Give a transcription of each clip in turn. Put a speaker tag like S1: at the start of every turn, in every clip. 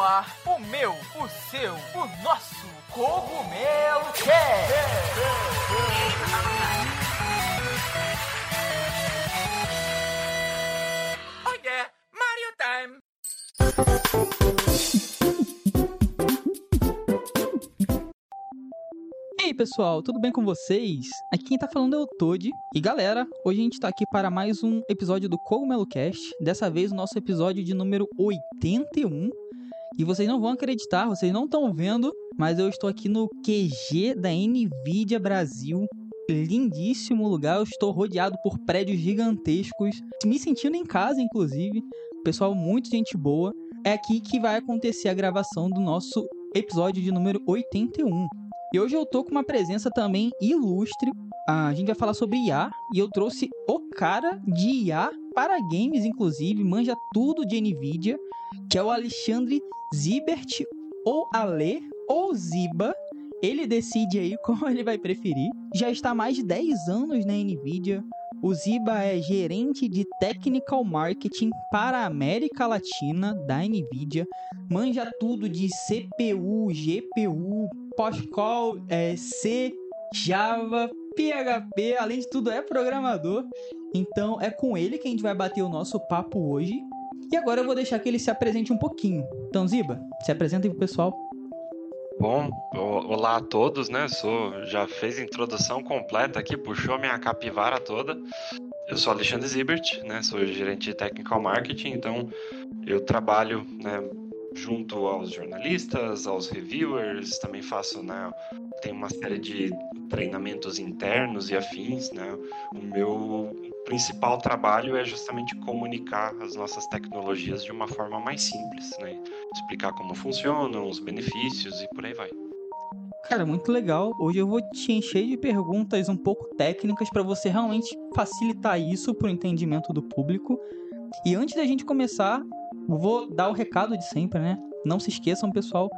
S1: ar o meu, o seu, o nosso Cogumelo Cast. Oh yeah, Mario Time.
S2: E aí pessoal, tudo bem com vocês? Aqui quem tá falando é o Toad. E galera, hoje a gente tá aqui para mais um episódio do Cogumelo Cast. Dessa vez o nosso episódio de número 81. E vocês não vão acreditar, vocês não estão vendo, mas eu estou aqui no QG da Nvidia Brasil. Lindíssimo lugar, eu estou rodeado por prédios gigantescos, me sentindo em casa, inclusive. Pessoal, muito gente boa. É aqui que vai acontecer a gravação do nosso episódio de número 81. E hoje eu tô com uma presença também ilustre. A gente vai falar sobre IA e eu trouxe o cara de IA para games, inclusive, manja tudo de Nvidia, que é o Alexandre Zibert, ou Ale, ou Ziba. Ele decide aí como ele vai preferir. Já está há mais de 10 anos na Nvidia. O Ziba é gerente de Technical Marketing para a América Latina da Nvidia. Manja tudo de CPU, GPU, Pascal, é, C, Java, PHP, além de tudo é programador. Então é com ele que a gente vai bater o nosso papo hoje. E agora eu vou deixar que ele se apresente um pouquinho. Então, Ziba, se apresenta aí pro pessoal.
S3: Bom, olá a todos, né? Sou, já fez introdução completa aqui, puxou minha capivara toda. Eu sou Alexandre Zibert, né? Sou gerente de Technical Marketing, então eu trabalho né, junto aos jornalistas, aos reviewers, também faço, né? Tem uma série de treinamentos internos e afins, né? O meu principal trabalho é justamente comunicar as nossas tecnologias de uma forma mais simples, né? Explicar como funcionam, os benefícios e por aí vai.
S2: Cara, muito legal. Hoje eu vou te encher de perguntas um pouco técnicas para você realmente facilitar isso para o entendimento do público. E antes da gente começar, vou dar o recado de sempre, né? Não se esqueçam, pessoal,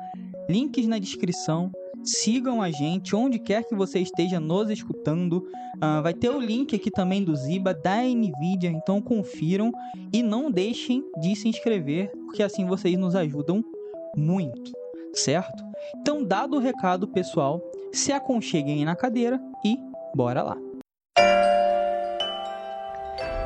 S2: links na descrição. Sigam a gente onde quer que você esteja nos escutando. Uh, vai ter o link aqui também do Ziba, da Nvidia, então confiram e não deixem de se inscrever, porque assim vocês nos ajudam muito, certo? Então, dado o recado, pessoal, se aconcheguem na cadeira e bora lá.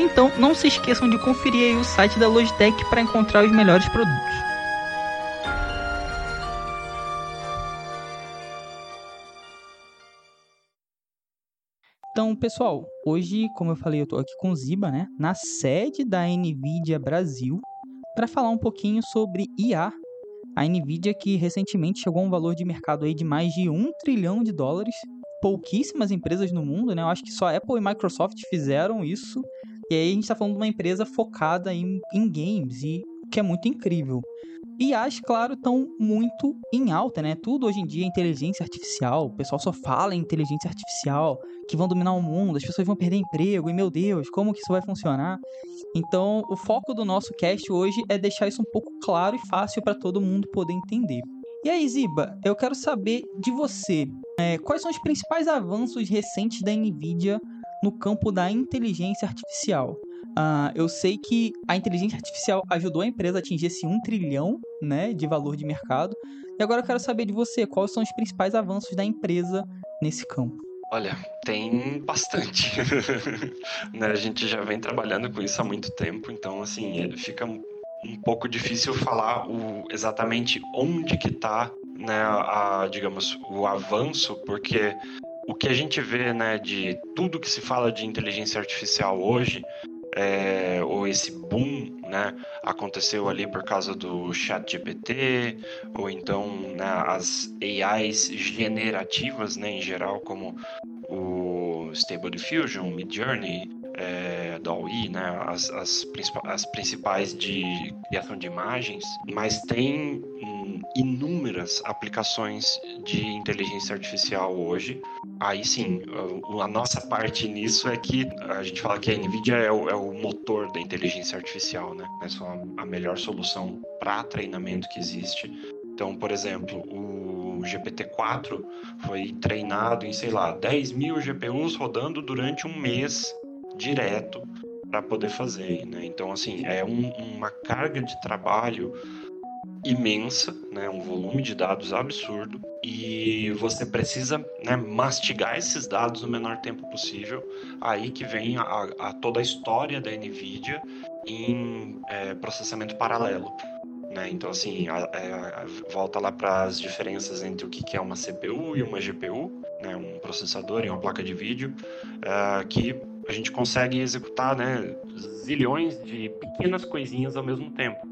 S2: Então, não se esqueçam de conferir o site da Logitech para encontrar os melhores produtos. Então, pessoal, hoje, como eu falei, eu estou aqui com o Ziba, né, na sede da Nvidia Brasil, para falar um pouquinho sobre IA. A Nvidia que recentemente chegou a um valor de mercado aí de mais de um trilhão de dólares. Pouquíssimas empresas no mundo, né? Eu acho que só Apple e Microsoft fizeram isso. E aí a gente está falando de uma empresa focada em, em games e que é muito incrível. E as, claro, estão muito em alta, né? Tudo hoje em dia é inteligência artificial. O pessoal só fala em inteligência artificial, que vão dominar o mundo, as pessoas vão perder emprego, e meu Deus, como que isso vai funcionar? Então, o foco do nosso cast hoje é deixar isso um pouco claro e fácil para todo mundo poder entender. E aí, Ziba, eu quero saber de você, é, quais são os principais avanços recentes da NVIDIA no campo da inteligência artificial? Uh, eu sei que a inteligência artificial ajudou a empresa a atingir esse 1 trilhão né, de valor de mercado. E agora eu quero saber de você, quais são os principais avanços da empresa nesse campo?
S3: Olha, tem bastante. né, a gente já vem trabalhando com isso há muito tempo, então assim, fica um pouco difícil falar o, exatamente onde que está né, a, digamos, o avanço, porque o que a gente vê né, de tudo que se fala de inteligência artificial hoje é, ou esse boom né, aconteceu ali por causa do chat GPT, ou então né, as AIs generativas né, em geral, como o Stable Diffusion, Midjourney, é, DALL-E, né, as, as, as principais de criação de imagens, mas tem tem inúmeras aplicações de inteligência artificial hoje. Aí sim, a nossa parte nisso é que a gente fala que a NVIDIA é o, é o motor da inteligência artificial, né? É só a melhor solução para treinamento que existe. Então, por exemplo, o GPT-4 foi treinado em, sei lá, 10 mil GPUs rodando durante um mês direto para poder fazer, né? Então, assim, é um, uma carga de trabalho imensa, né, um volume de dados absurdo e você precisa né, mastigar esses dados no menor tempo possível. Aí que vem a, a toda a história da Nvidia em é, processamento paralelo. Né? Então, assim, a, é, a, volta lá para as diferenças entre o que é uma CPU e uma GPU, né? um processador e uma placa de vídeo, uh, que a gente consegue executar né, zilhões de pequenas coisinhas ao mesmo tempo.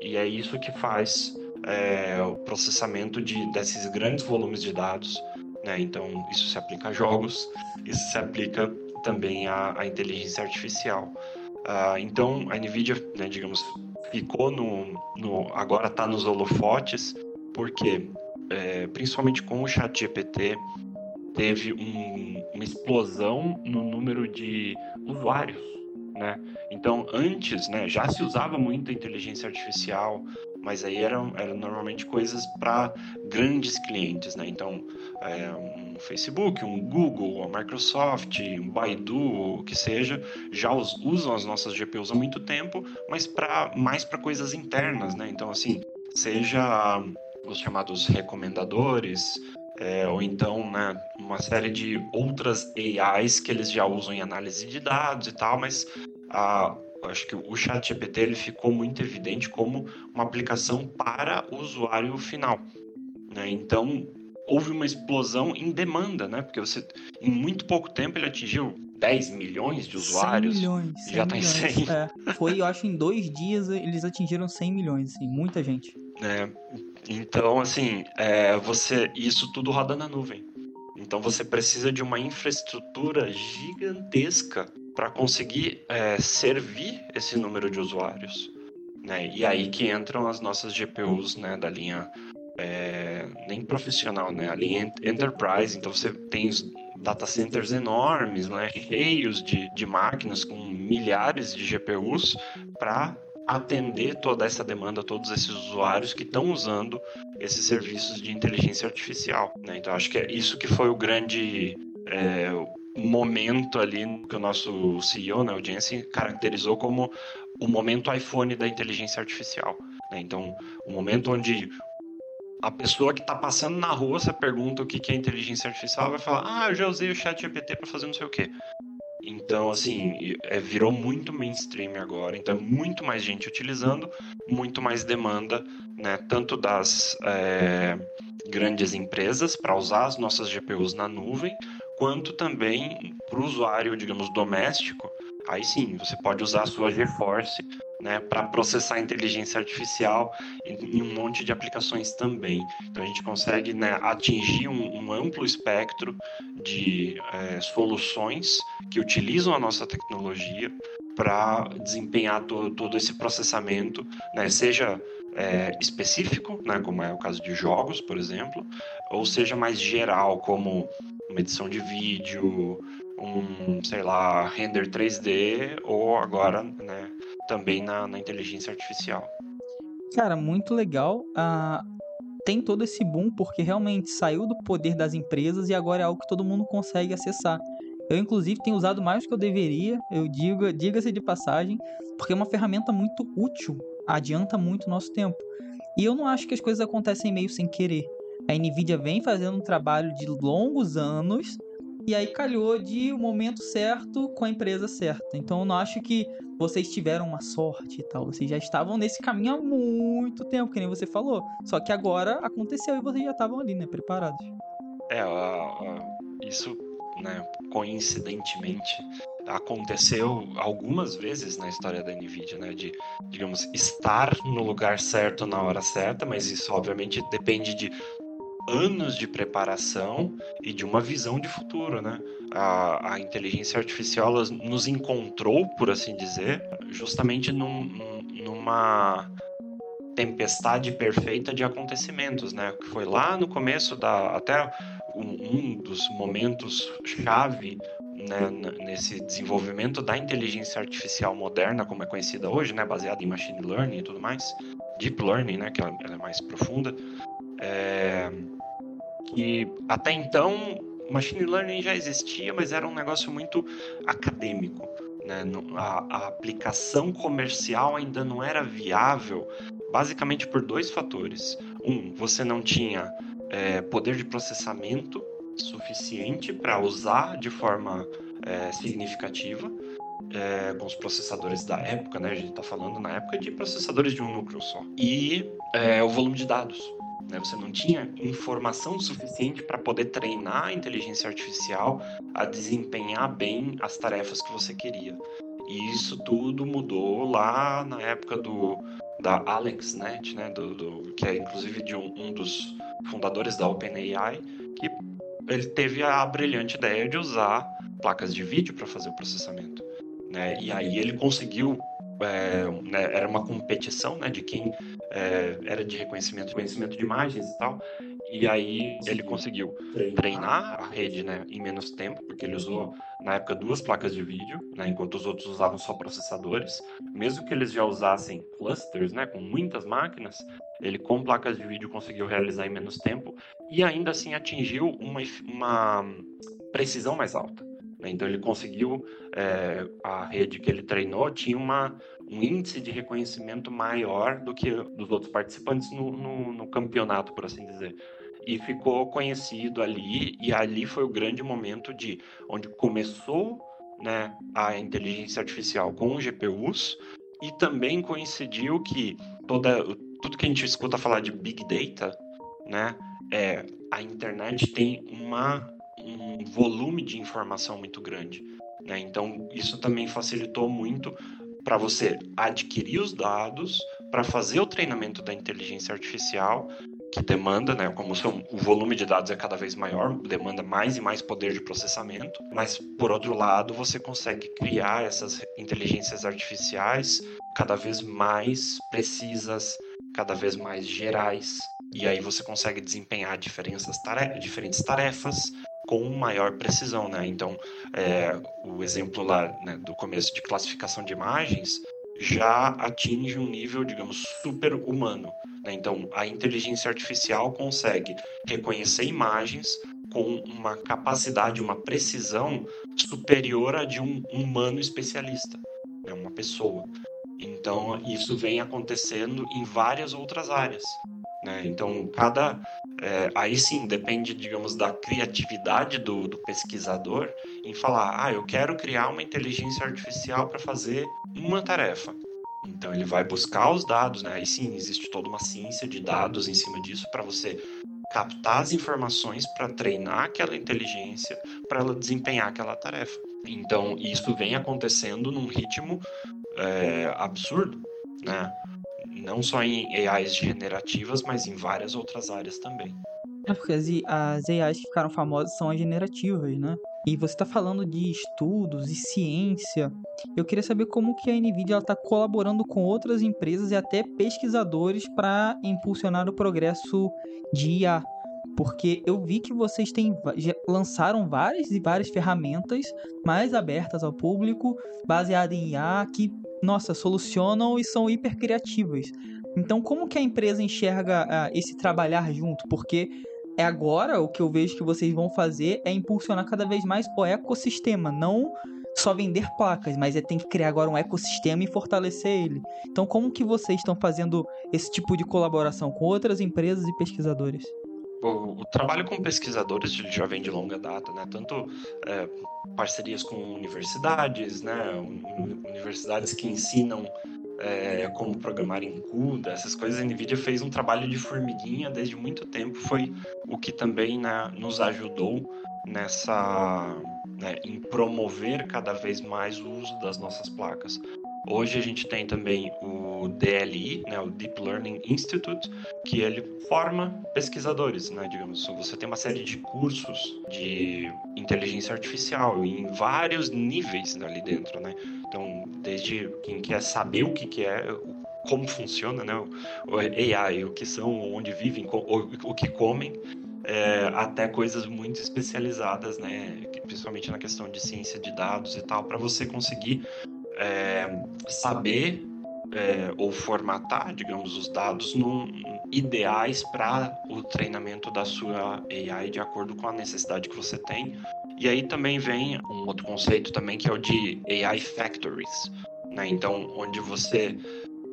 S3: E é isso que faz é, o processamento de, desses grandes volumes de dados. Né? Então, isso se aplica a jogos, isso se aplica também à, à inteligência artificial. Uh, então, a NVIDIA, né, digamos, ficou no, no agora está nos holofotes, porque é, principalmente com o chat GPT teve um, uma explosão no número de usuários né? Então, antes, né, já se usava muito a inteligência artificial, mas aí eram, eram normalmente coisas para grandes clientes, né? Então, é, um Facebook, um Google, a Microsoft, um Baidu, o que seja, já usam as nossas GPUs há muito tempo, mas para mais para coisas internas, né? Então, assim, seja os chamados recomendadores, é, ou então né, uma série de outras AIs que eles já usam em análise de dados e tal, mas a, acho que o ChatGPT ele ficou muito evidente como uma aplicação para o usuário final. Né? Então houve uma explosão em demanda, né? Porque você em muito pouco tempo ele atingiu 10 milhões de usuários.
S2: 100 milhões. 100
S3: já está em 100.
S2: É. Foi, eu acho, em dois dias eles atingiram 100 milhões, assim, muita gente.
S3: É, então, assim, é, você isso tudo roda na nuvem. Então você precisa de uma infraestrutura gigantesca para conseguir é, servir esse número de usuários. Né? E aí que entram as nossas GPUs né, da linha é, nem profissional, né? a linha Enterprise. Então você tem os data centers enormes, né? cheios de, de máquinas com milhares de GPUs para atender toda essa demanda, todos esses usuários que estão usando esses serviços de inteligência artificial. Né? Então, acho que é isso que foi o grande é, momento ali que o nosso CEO, né, o Jensen, caracterizou como o momento iPhone da inteligência artificial. Né? Então, o momento onde a pessoa que está passando na rua, você pergunta o que é inteligência artificial, vai falar: Ah, eu já usei o chat GPT para fazer não sei o quê. Então, assim, é, virou muito mainstream agora. Então, é muito mais gente utilizando, muito mais demanda, né? Tanto das é, grandes empresas para usar as nossas GPUs na nuvem, quanto também para o usuário, digamos, doméstico. Aí sim, você pode usar a sua GeForce né, para processar inteligência artificial em, um monte de aplicações também. Então a gente consegue né, atingir um, um, amplo espectro de é, soluções que utilizam a nossa tecnologia para desempenhar to, todo esse processamento, né, seja é, específico, né, como é o caso de jogos, por exemplo, ou seja mais geral, como uma edição de vídeo, um, sei lá, render 3D, ou agora, né, também na, na inteligência artificial.
S2: Cara, muito legal. Ah, tem todo esse boom porque realmente saiu do poder das empresas e agora é algo que todo mundo consegue acessar. Eu, inclusive, tenho usado mais do que eu deveria, eu digo, diga-se de passagem, porque é uma ferramenta muito útil, adianta muito o nosso tempo. E eu não acho que as coisas acontecem meio sem querer. A Nvidia vem fazendo um trabalho de longos anos e aí calhou de o momento certo com a empresa certa. Então eu não acho que vocês tiveram uma sorte e tal. Vocês já estavam nesse caminho há muito tempo, que nem você falou. Só que agora aconteceu e vocês já estavam ali, né? Preparados.
S3: É, isso, né, coincidentemente, aconteceu algumas vezes na história da Nvidia, né? De, digamos, estar no lugar certo na hora certa, mas isso obviamente depende de anos de preparação e de uma visão de futuro, né? A, a inteligência artificial nos encontrou, por assim dizer, justamente num, numa tempestade perfeita de acontecimentos, né? Que foi lá no começo da até um, um dos momentos chave né, nesse desenvolvimento da inteligência artificial moderna, como é conhecida hoje, né, baseada em machine learning e tudo mais, deep learning, né, que ela, ela é mais profunda, é, que até então machine learning já existia, mas era um negócio muito acadêmico. Né? A, a aplicação comercial ainda não era viável, basicamente por dois fatores. Um, você não tinha é, poder de processamento suficiente para usar de forma é, significativa é, com os processadores da época, né? A gente está falando na época de processadores de um núcleo só. E é, o volume de dados. Né? Você não tinha informação suficiente para poder treinar a inteligência artificial a desempenhar bem as tarefas que você queria. E isso tudo mudou lá na época do da AlexNet, né, do, do que é inclusive de um, um dos fundadores da OpenAI, que ele teve a brilhante ideia de usar placas de vídeo para fazer o processamento. Né? E aí ele conseguiu, é, né, era uma competição né, de quem é, era de reconhecimento, reconhecimento de imagens e tal. E aí ele conseguiu treinar a rede né, em menos tempo, porque ele usou na época duas placas de vídeo, né, enquanto os outros usavam só processadores. Mesmo que eles já usassem clusters, né, com muitas máquinas, ele com placas de vídeo conseguiu realizar em menos tempo e ainda assim atingiu uma, uma precisão mais alta. Né. Então ele conseguiu, é, a rede que ele treinou tinha uma, um índice de reconhecimento maior do que dos outros participantes no, no, no campeonato, por assim dizer e ficou conhecido ali e ali foi o grande momento de onde começou né, a inteligência artificial com GPUs e também coincidiu que toda tudo que a gente escuta falar de big data, né, é a internet tem uma um volume de informação muito grande, né? Então isso também facilitou muito para você adquirir os dados, para fazer o treinamento da inteligência artificial que demanda, né, como são, o volume de dados é cada vez maior, demanda mais e mais poder de processamento, mas por outro lado, você consegue criar essas inteligências artificiais cada vez mais precisas, cada vez mais gerais, e aí você consegue desempenhar diferentes tarefas com maior precisão, né? Então, é, o exemplo lá né, do começo de classificação de imagens já atinge um nível, digamos, super humano. Né? Então, a inteligência artificial consegue reconhecer imagens com uma capacidade, uma precisão superior à de um humano especialista, né? uma pessoa. Então, isso vem acontecendo em várias outras áreas. Né? Então, cada. É, aí sim, depende, digamos, da criatividade do, do pesquisador em falar: ah, eu quero criar uma inteligência artificial para fazer uma tarefa. Então ele vai buscar os dados, né? Aí sim, existe toda uma ciência de dados em cima disso para você captar as informações para treinar aquela inteligência para ela desempenhar aquela tarefa. Então isso vem acontecendo num ritmo é, absurdo, né? Não só em AIs generativas, mas em várias outras áreas também.
S2: É porque as, as AIs que ficaram famosas são as generativas, né? E você está falando de estudos e ciência. Eu queria saber como que a Nvidia está colaborando com outras empresas e até pesquisadores para impulsionar o progresso de IA. Porque eu vi que vocês têm, lançaram várias e várias ferramentas mais abertas ao público, baseadas em IA, que, nossa, solucionam e são hiper criativas. Então, como que a empresa enxerga uh, esse trabalhar junto? Porque é agora o que eu vejo que vocês vão fazer é impulsionar cada vez mais o ecossistema, não só vender placas, mas é tem que criar agora um ecossistema e fortalecer ele. Então, como que vocês estão fazendo esse tipo de colaboração com outras empresas e pesquisadores?
S3: O, o trabalho com pesquisadores já vem de longa data, né? Tanto é, parcerias com universidades, né? Universidades que ensinam é, como programar em CUDA, essas coisas, a NVIDIA fez um trabalho de formiguinha desde muito tempo, foi o que também né, nos ajudou nessa né, em promover cada vez mais o uso das nossas placas. Hoje a gente tem também o DLI, né, o Deep Learning Institute, que ele forma pesquisadores, né, digamos. Você tem uma série de cursos de inteligência artificial em vários níveis ali dentro, né. Então, desde quem quer saber o que, que é, como funciona, né? O AI, o que são, onde vivem, o, que comem, é, até coisas muito especializadas, né? Principalmente na questão de ciência de dados e tal, para você conseguir é, saber é, ou formatar, digamos, os dados num, ideais para o treinamento da sua AI de acordo com a necessidade que você tem. E aí também vem um outro conceito também que é o de AI Factories, né? Então, onde você,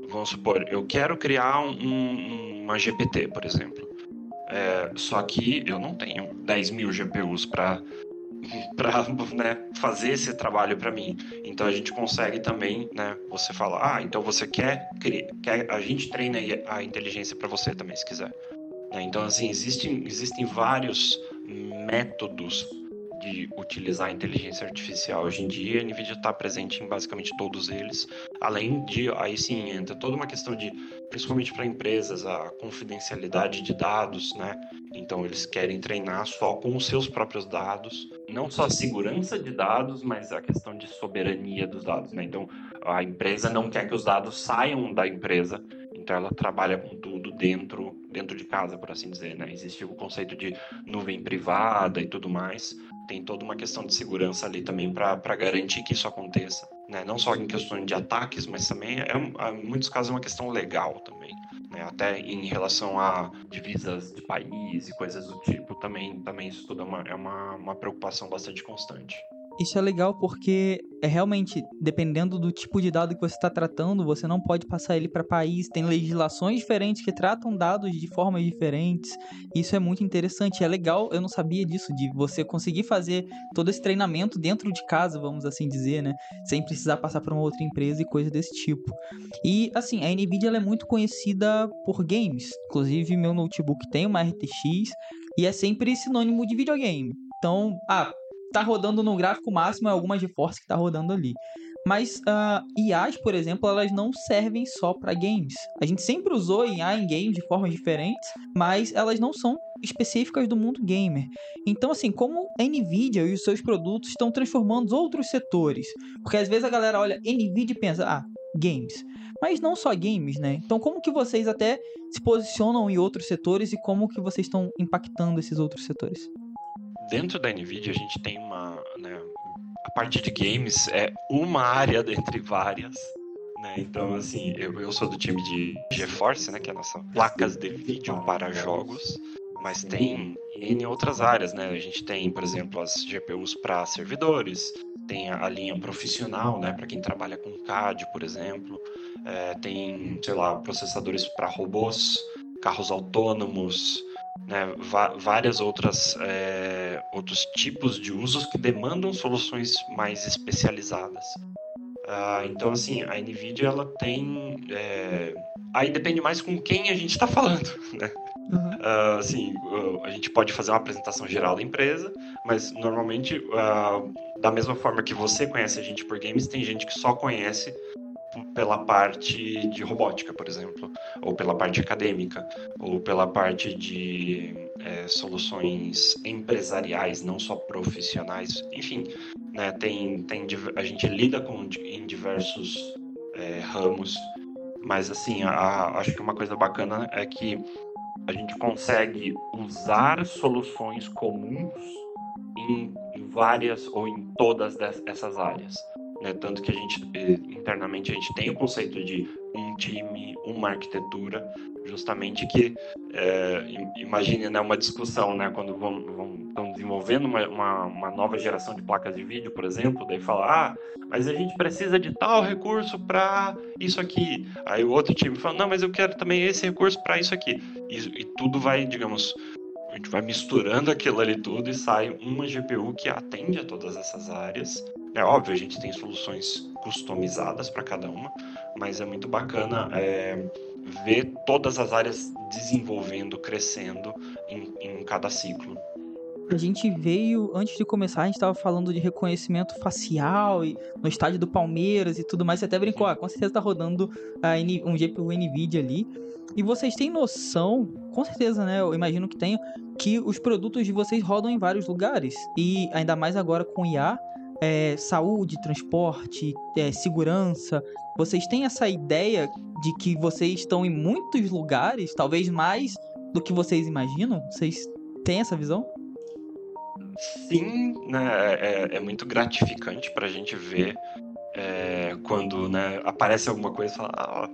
S3: vamos supor, eu quero criar um, uma GPT, por exemplo. É, só que eu não tenho 10 mil GPUs para para né, fazer esse trabalho para mim. Então a gente consegue também, né? Você fala, ah, então você quer, quer a gente treina a inteligência para você também, se quiser. Né? Então assim existem existem vários métodos de utilizar a inteligência artificial. Hoje em dia, a NVIDIA está presente em basicamente todos eles. Além de, aí sim, entra toda uma questão de, principalmente para empresas, a confidencialidade de dados, né? Então, eles querem treinar só com os seus próprios dados. Não só a segurança de dados, mas a questão de soberania dos dados, né? Então, a empresa não quer que os dados saiam da empresa. Então, ela trabalha com tudo dentro dentro de casa, por assim dizer, né? Existe o conceito de nuvem privada e tudo mais tem toda uma questão de segurança ali também para garantir que isso aconteça. Né? Não só em questões de ataques, mas também, é, em muitos casos, é uma questão legal também. Né? Até em relação a divisas de país e coisas do tipo, também, também isso tudo é uma, é uma, uma preocupação bastante constante.
S2: Isso é legal porque é realmente, dependendo do tipo de dado que você está tratando, você não pode passar ele para país. Tem legislações diferentes que tratam dados de formas diferentes. Isso é muito interessante. É legal, eu não sabia disso, de você conseguir fazer todo esse treinamento dentro de casa, vamos assim dizer, né? Sem precisar passar para uma outra empresa e coisa desse tipo. E, assim, a NVIDIA é muito conhecida por games. Inclusive, meu notebook tem uma RTX e é sempre sinônimo de videogame. Então, ah, tá rodando no gráfico máximo é alguma GeForce que tá rodando ali. Mas uh, ah, IAs, por exemplo, elas não servem só para games. A gente sempre usou IA em games de formas diferentes, mas elas não são específicas do mundo gamer. Então, assim, como a Nvidia e os seus produtos estão transformando outros setores? Porque às vezes a galera olha Nvidia e pensa, ah, games. Mas não só games, né? Então, como que vocês até se posicionam em outros setores e como que vocês estão impactando esses outros setores?
S3: Dentro da NVIDIA a gente tem uma, né, a parte de games é uma área dentre várias, né? Então, assim, eu, eu sou do time de GeForce, né, que é a nossa placas de vídeo para jogos, mas tem N outras áreas, né? A gente tem, por exemplo, as GPUs para servidores, tem a, a, linha profissional, né, para quem trabalha com CAD, por exemplo, é, tem, sei lá, processadores para robôs, carros autônomos, né, várias outras é, outros tipos de usos que demandam soluções mais especializadas. Ah, então assim a Nvidia ela tem é, aí depende mais com quem a gente está falando, né? Uhum. Ah, assim, a gente pode fazer uma apresentação geral da empresa, mas normalmente, ah, da mesma forma que você conhece a gente por games, tem gente que só conhece pela parte de robótica, por exemplo, ou pela parte acadêmica, ou pela parte de é, soluções empresariais, não só profissionais. Enfim, né, tem, tem, a gente lida com, em diversos é, ramos, mas assim, a, acho que uma coisa bacana é que a gente consegue usar soluções comuns em várias ou em todas essas áreas. Né? Tanto que a gente, eh, internamente, a gente tem o conceito de um time, uma arquitetura, justamente que, é, imagine né, uma discussão, né, quando vão, vão, estão desenvolvendo uma, uma, uma, nova geração de placas de vídeo, por exemplo, daí fala, ah, mas a gente precisa de tal recurso para isso aqui. Aí o outro time fala, não, mas eu quero também esse recurso para isso aqui. E, e tudo vai, digamos, a gente vai misturando aquilo ali tudo e sai uma GPU que atende a todas essas áreas é óbvio, a gente tem soluções customizadas para cada uma, mas é muito bacana é, ver todas as áreas desenvolvendo, crescendo em, em cada ciclo.
S2: A gente veio, antes de começar, a gente estava falando de reconhecimento facial e no estádio do Palmeiras e tudo mais. Você até brincou, ah, com certeza está rodando uh, um GPU NVIDIA ali. E vocês têm noção, com certeza, né? Eu imagino que tenham, que os produtos de vocês rodam em vários lugares. E ainda mais agora com IA, é, saúde, transporte, é, segurança. Vocês têm essa ideia de que vocês estão em muitos lugares, talvez mais do que vocês imaginam? Vocês têm essa visão?
S3: Sim, né, é, é muito gratificante para a gente ver é, quando né, aparece alguma coisa e fala, ah,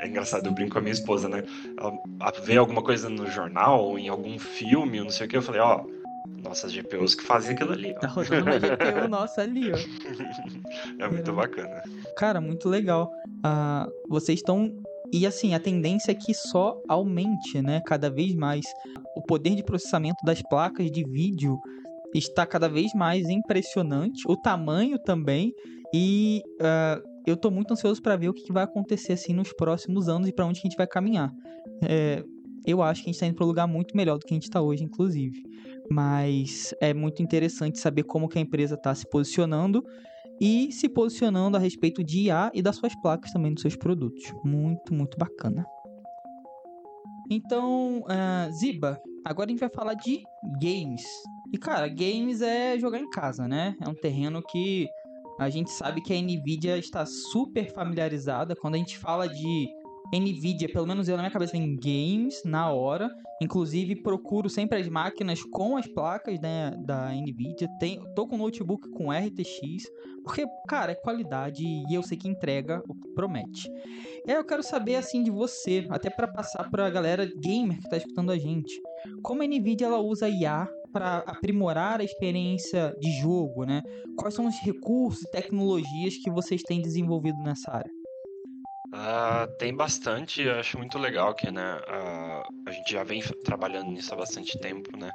S3: é engraçado, eu brinco com a minha esposa, né? Ela vê alguma coisa no jornal, em algum filme, não sei o que, eu falei, ó, nossas GPUs que fazem aquilo ali, ó.
S2: Tá rodando uma GPU nossa ali, ó.
S3: é muito bacana.
S2: Cara, muito legal. Uh, vocês estão. E assim, a tendência é que só aumente, né? Cada vez mais. O poder de processamento das placas de vídeo está cada vez mais impressionante. O tamanho também. E uh, eu tô muito ansioso para ver o que vai acontecer assim nos próximos anos e para onde a gente vai caminhar. É, eu acho que a gente está indo para um lugar muito melhor do que a gente está hoje, inclusive. Mas é muito interessante saber como que a empresa está se posicionando e se posicionando a respeito de IA e das suas placas também dos seus produtos. Muito, muito bacana. Então, uh, Ziba, agora a gente vai falar de games. E cara, games é jogar em casa, né? É um terreno que a gente sabe que a Nvidia está super familiarizada. Quando a gente fala de Nvidia, pelo menos eu na minha cabeça em games na hora. Inclusive procuro sempre as máquinas com as placas né, da Nvidia. Tem, tô com notebook com RTX, porque cara, é qualidade e eu sei que entrega o que promete. E eu quero saber assim de você, até para passar para a galera gamer que tá escutando a gente. Como a Nvidia ela usa IA para aprimorar a experiência de jogo, né? Quais são os recursos e tecnologias que vocês têm desenvolvido nessa área?
S3: Uh, tem bastante, eu acho muito legal que né, a gente já vem trabalhando nisso há bastante tempo, né?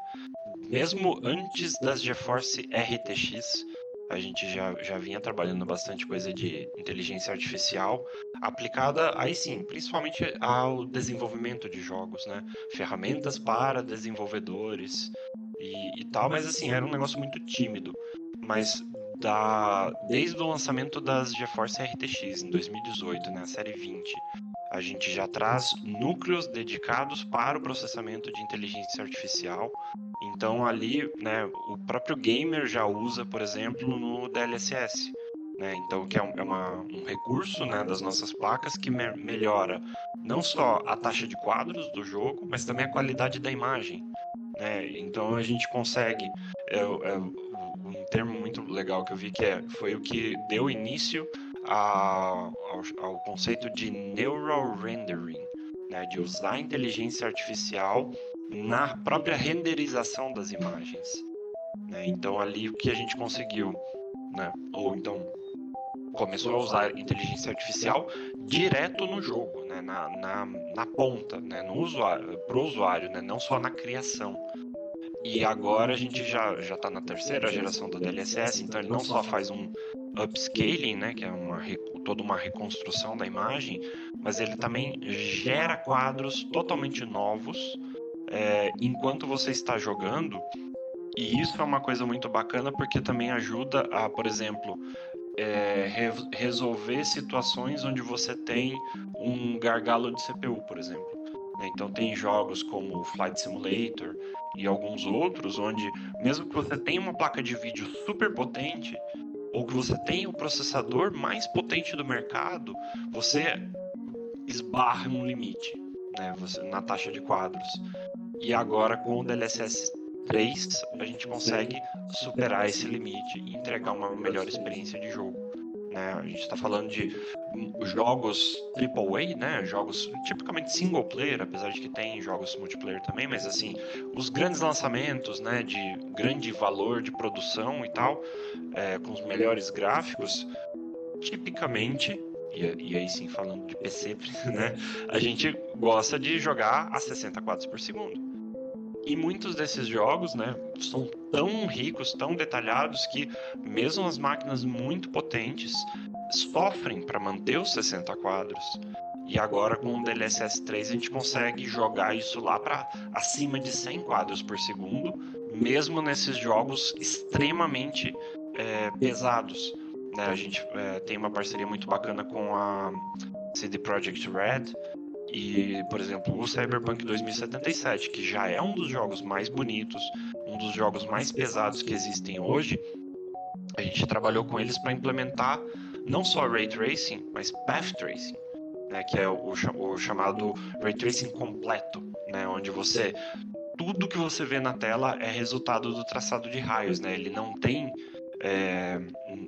S3: Mesmo antes das GeForce RTX, a gente já, já vinha trabalhando bastante coisa de inteligência artificial aplicada aí sim, principalmente ao desenvolvimento de jogos, né? Ferramentas para desenvolvedores e, e tal, mas assim, era um negócio muito tímido. Mas da, desde o lançamento das GeForce RTX em 2018, né, a série 20, a gente já traz núcleos dedicados para o processamento de inteligência artificial. Então ali, né, o próprio gamer já usa, por exemplo, no DLSS. Né? Então, que é, um, é uma, um recurso né, das nossas placas que me melhora não só a taxa de quadros do jogo, mas também a qualidade da imagem. Né? Então, a gente consegue. É, é, um termo muito legal que eu vi que é, foi o que deu início a, ao, ao, conceito de neural rendering, né, de usar a inteligência artificial na própria renderização das imagens. Né? Então ali o que a gente conseguiu, né, ou então começou a usar inteligência artificial direto no jogo, né, na, na, na ponta, né, no usuário, para o usuário, né, não só na criação. E agora a gente já já está na terceira geração do DLSS, então ele não só faz um upscaling, né, que é uma toda uma reconstrução da imagem, mas ele também gera quadros totalmente novos é, enquanto você está jogando. E isso é uma coisa muito bacana porque também ajuda a, por exemplo, é, re resolver situações onde você tem um gargalo de CPU, por exemplo. Né? Então tem jogos como Flight Simulator e alguns outros onde mesmo que você tenha uma placa de vídeo super potente ou que você tenha o processador mais potente do mercado, você esbarra um limite, né? Você, na taxa de quadros. E agora com o DLSS 3 a gente consegue superar esse limite e entregar uma melhor experiência de jogo. Né? A gente está falando de jogos AAA, né? Jogos tipicamente single player, apesar de que tem jogos multiplayer também, mas assim, os grandes lançamentos, né? De grande valor de produção e tal, é, com os melhores gráficos, tipicamente e, aí sim falando de PC, né? A gente gosta de jogar a 60 quadros por segundo. E muitos desses jogos, né, são tão ricos, tão detalhados que mesmo as máquinas muito potentes sofrem para manter os 60 quadros. E agora com o DLSS 3 a gente consegue jogar isso lá para acima de 100 quadros por segundo, mesmo nesses jogos extremamente é, pesados. Né? A gente é, tem uma parceria muito bacana com a CD Projekt Red, e, por exemplo, o Cyberpunk 2077, que já é um dos jogos mais bonitos, um dos jogos mais pesados que existem hoje, a gente trabalhou com eles para implementar não só Ray Tracing, mas Path Tracing, né, que é o, o chamado Ray Tracing completo, né, onde você tudo que você vê na tela é resultado do traçado de raios, né? Ele não tem é,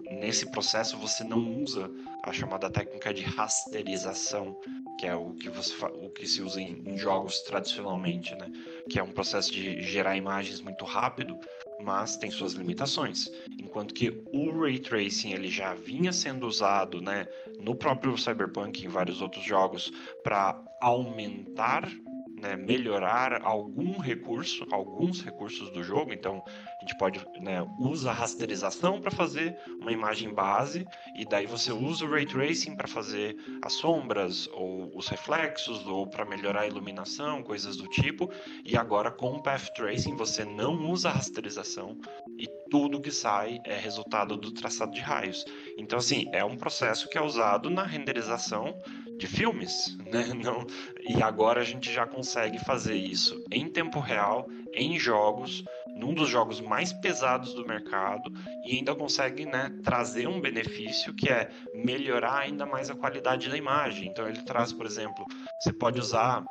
S3: nesse processo você não usa a chamada técnica de rasterização, que é o que, você, o que se usa em, em, jogos tradicionalmente, né? que é um processo de gerar imagens muito rápido, mas tem suas limitações. Enquanto que o ray tracing ele já vinha sendo usado né, no próprio Cyberpunk e em vários outros jogos para aumentar né, melhorar algum recurso, alguns recursos do jogo. Então, gente pode né, usa a rasterização para fazer uma imagem base e daí você usa o ray tracing para fazer as sombras ou os reflexos ou para melhorar a iluminação, coisas do tipo. E agora com o path tracing você não usa a rasterização e tudo que sai é resultado do traçado de raios. Então, assim, é um processo que é usado na renderização de filmes, né? Não, e agora a gente já consegue fazer isso em tempo real, em jogos, num dos jogos mais pesados do mercado e ainda consegue né, trazer um benefício que é melhorar ainda mais a qualidade da imagem. Então ele traz, por exemplo, você pode usar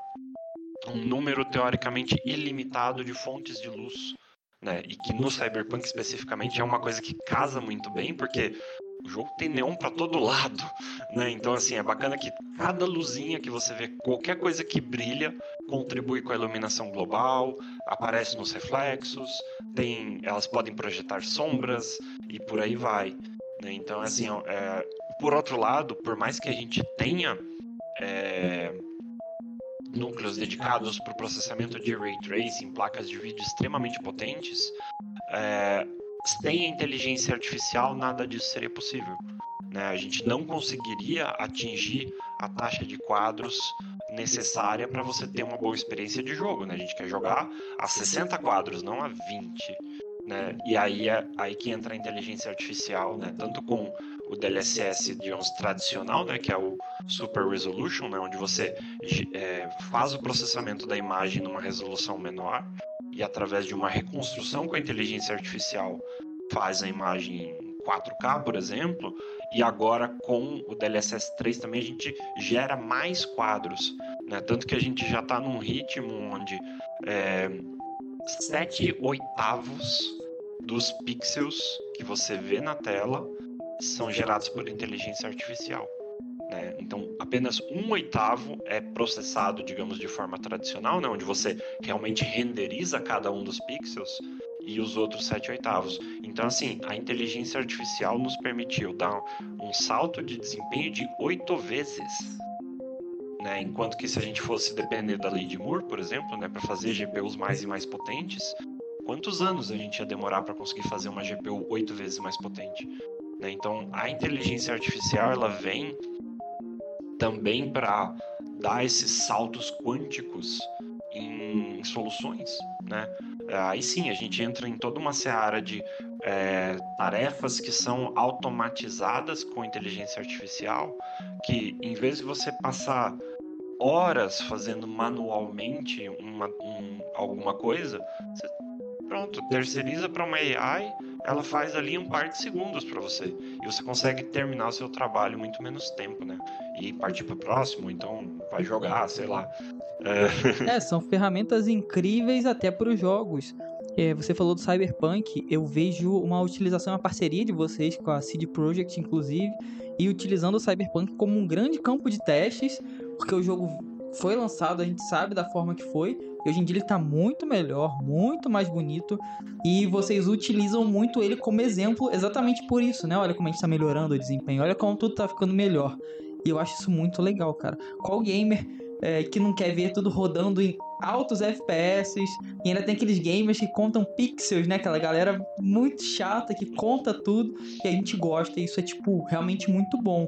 S3: um número teoricamente ilimitado de fontes de luz. Né? E que no Cyberpunk especificamente é uma coisa que casa muito bem, porque o jogo tem neon para todo lado, né? Então assim, é bacana que cada luzinha que você vê, qualquer coisa que brilha, contribui com a iluminação global, aparece nos reflexos, tem, elas podem projetar sombras e por aí vai. Né? Então assim, é, por outro lado, por mais que a gente tenha é, núcleos dedicados para o processamento de ray tracing, placas de vídeo extremamente potentes, é, sem a inteligência artificial, nada disso seria possível. Né? A gente não conseguiria atingir a taxa de quadros necessária para você ter uma boa experiência de jogo. Né? A gente quer jogar a 60 quadros, não a 20. Né? E aí é aí que entra a inteligência artificial, né? tanto com o DLSS, digamos, tradicional, né? que é o Super Resolution, né? onde você é, faz o processamento da imagem numa resolução menor, e através de uma reconstrução com a inteligência artificial faz a imagem em 4K, por exemplo, e agora com o DLSS 3 também a gente gera mais quadros, né? tanto que a gente já está num ritmo onde é, 7 oitavos dos pixels que você vê na tela são gerados por inteligência artificial. Né? Então, apenas um oitavo é processado, digamos, de forma tradicional, né? onde você realmente renderiza cada um dos pixels, e os outros sete oitavos. Então, assim, a inteligência artificial nos permitiu dar um salto de desempenho de oito vezes. Né? Enquanto que se a gente fosse depender da lei de Moore, por exemplo, né, para fazer GPUs mais e mais potentes, quantos anos a gente ia demorar para conseguir fazer uma GPU oito vezes mais potente? Né? Então, a inteligência artificial ela vem também para dar esses saltos quânticos em soluções, né? Aí sim, a gente entra em toda uma seara de é, tarefas que são automatizadas com inteligência artificial, que em vez de você passar horas fazendo manualmente uma, um, alguma coisa, você, pronto, terceiriza para uma AI ela faz ali um par de segundos para você. E você consegue terminar o seu trabalho muito menos tempo, né? E partir para o próximo, então vai jogar, sei lá.
S2: É, é são ferramentas incríveis até para os jogos. É, você falou do Cyberpunk, eu vejo uma utilização, uma parceria de vocês com a CD Projekt, inclusive, e utilizando o Cyberpunk como um grande campo de testes, porque o jogo foi lançado, a gente sabe da forma que foi. Hoje em dia ele tá muito melhor, muito mais bonito. E vocês utilizam muito ele como exemplo exatamente por isso, né? Olha como a gente tá melhorando o desempenho, olha como tudo tá ficando melhor. E eu acho isso muito legal, cara. Qual gamer é, que não quer ver tudo rodando em altos FPS e ainda tem aqueles gamers que contam pixels, né? Aquela galera muito chata que conta tudo e a gente gosta. E isso é, tipo, realmente muito bom.